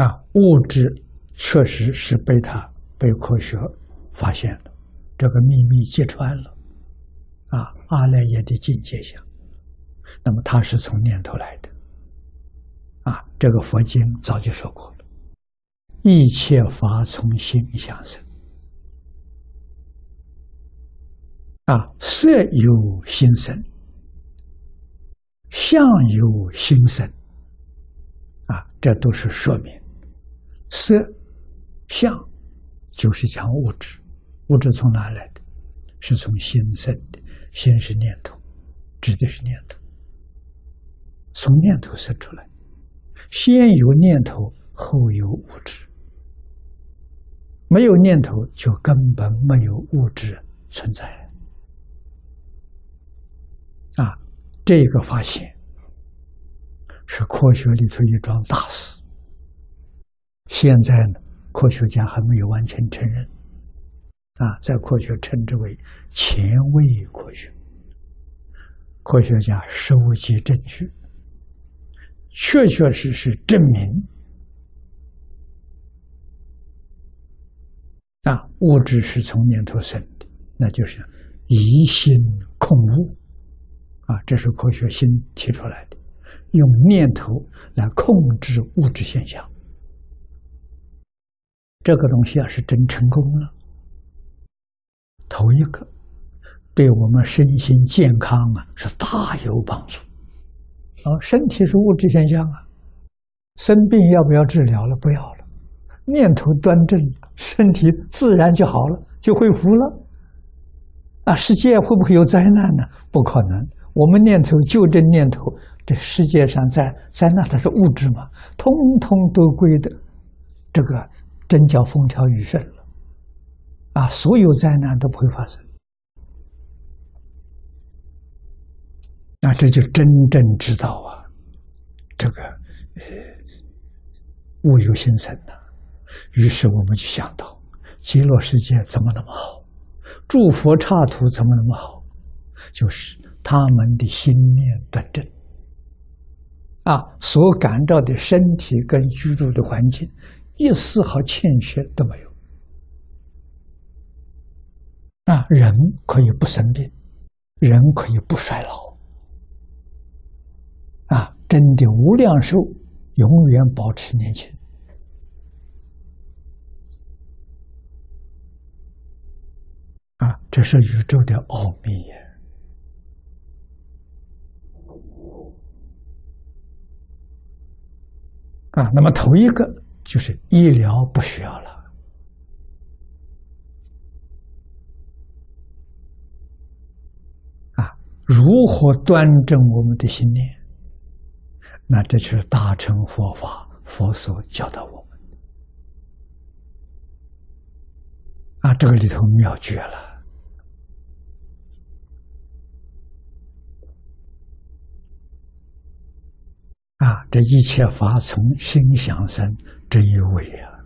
啊，物质确实是被他被科学发现了，这个秘密揭穿了，啊，阿赖耶的境界下，那么它是从念头来的，啊，这个佛经早就说过了，一切法从心想生，啊，色有心生，相由心生，啊，这都是说明。色、相，就是讲物质。物质从哪来的？是从心生的。心是念头，指的是念头。从念头生出来，先有念头，后有物质。没有念头，就根本没有物质存在。啊，这个发现是科学里头一桩大事。现在呢，科学家还没有完全承认，啊，在科学称之为前卫科学。科学家收集证据，确确实实证明，啊，物质是从念头生的，那就是疑心控物，啊，这是科学新提出来的，用念头来控制物质现象。这个东西要是真成功了，头一个对我们身心健康啊是大有帮助。啊，身体是物质现象啊，生病要不要治疗了？不要了，念头端正，身体自然就好了，就恢复了。啊，世界会不会有灾难呢？不可能。我们念头就这念头，这世界上在灾难它是物质嘛，通通都归的这个。真叫风调雨顺了，啊，所有灾难都不会发生，那这就真正知道啊，这个呃物有心生呐。于是我们就想到，极乐世界怎么那么好，诸佛刹土怎么那么好，就是他们的心念端正，啊，所感召的身体跟居住的环境。一丝毫欠缺都没有啊！人可以不生病，人可以不衰老啊！真的无量寿，永远保持年轻啊！这是宇宙的奥秘呀！啊，那么头一个。就是医疗不需要了啊！如何端正我们的心念？那这就是大乘佛法，佛所教导我们啊！这个里头妙绝了啊！这一切法从心想生。真有味啊。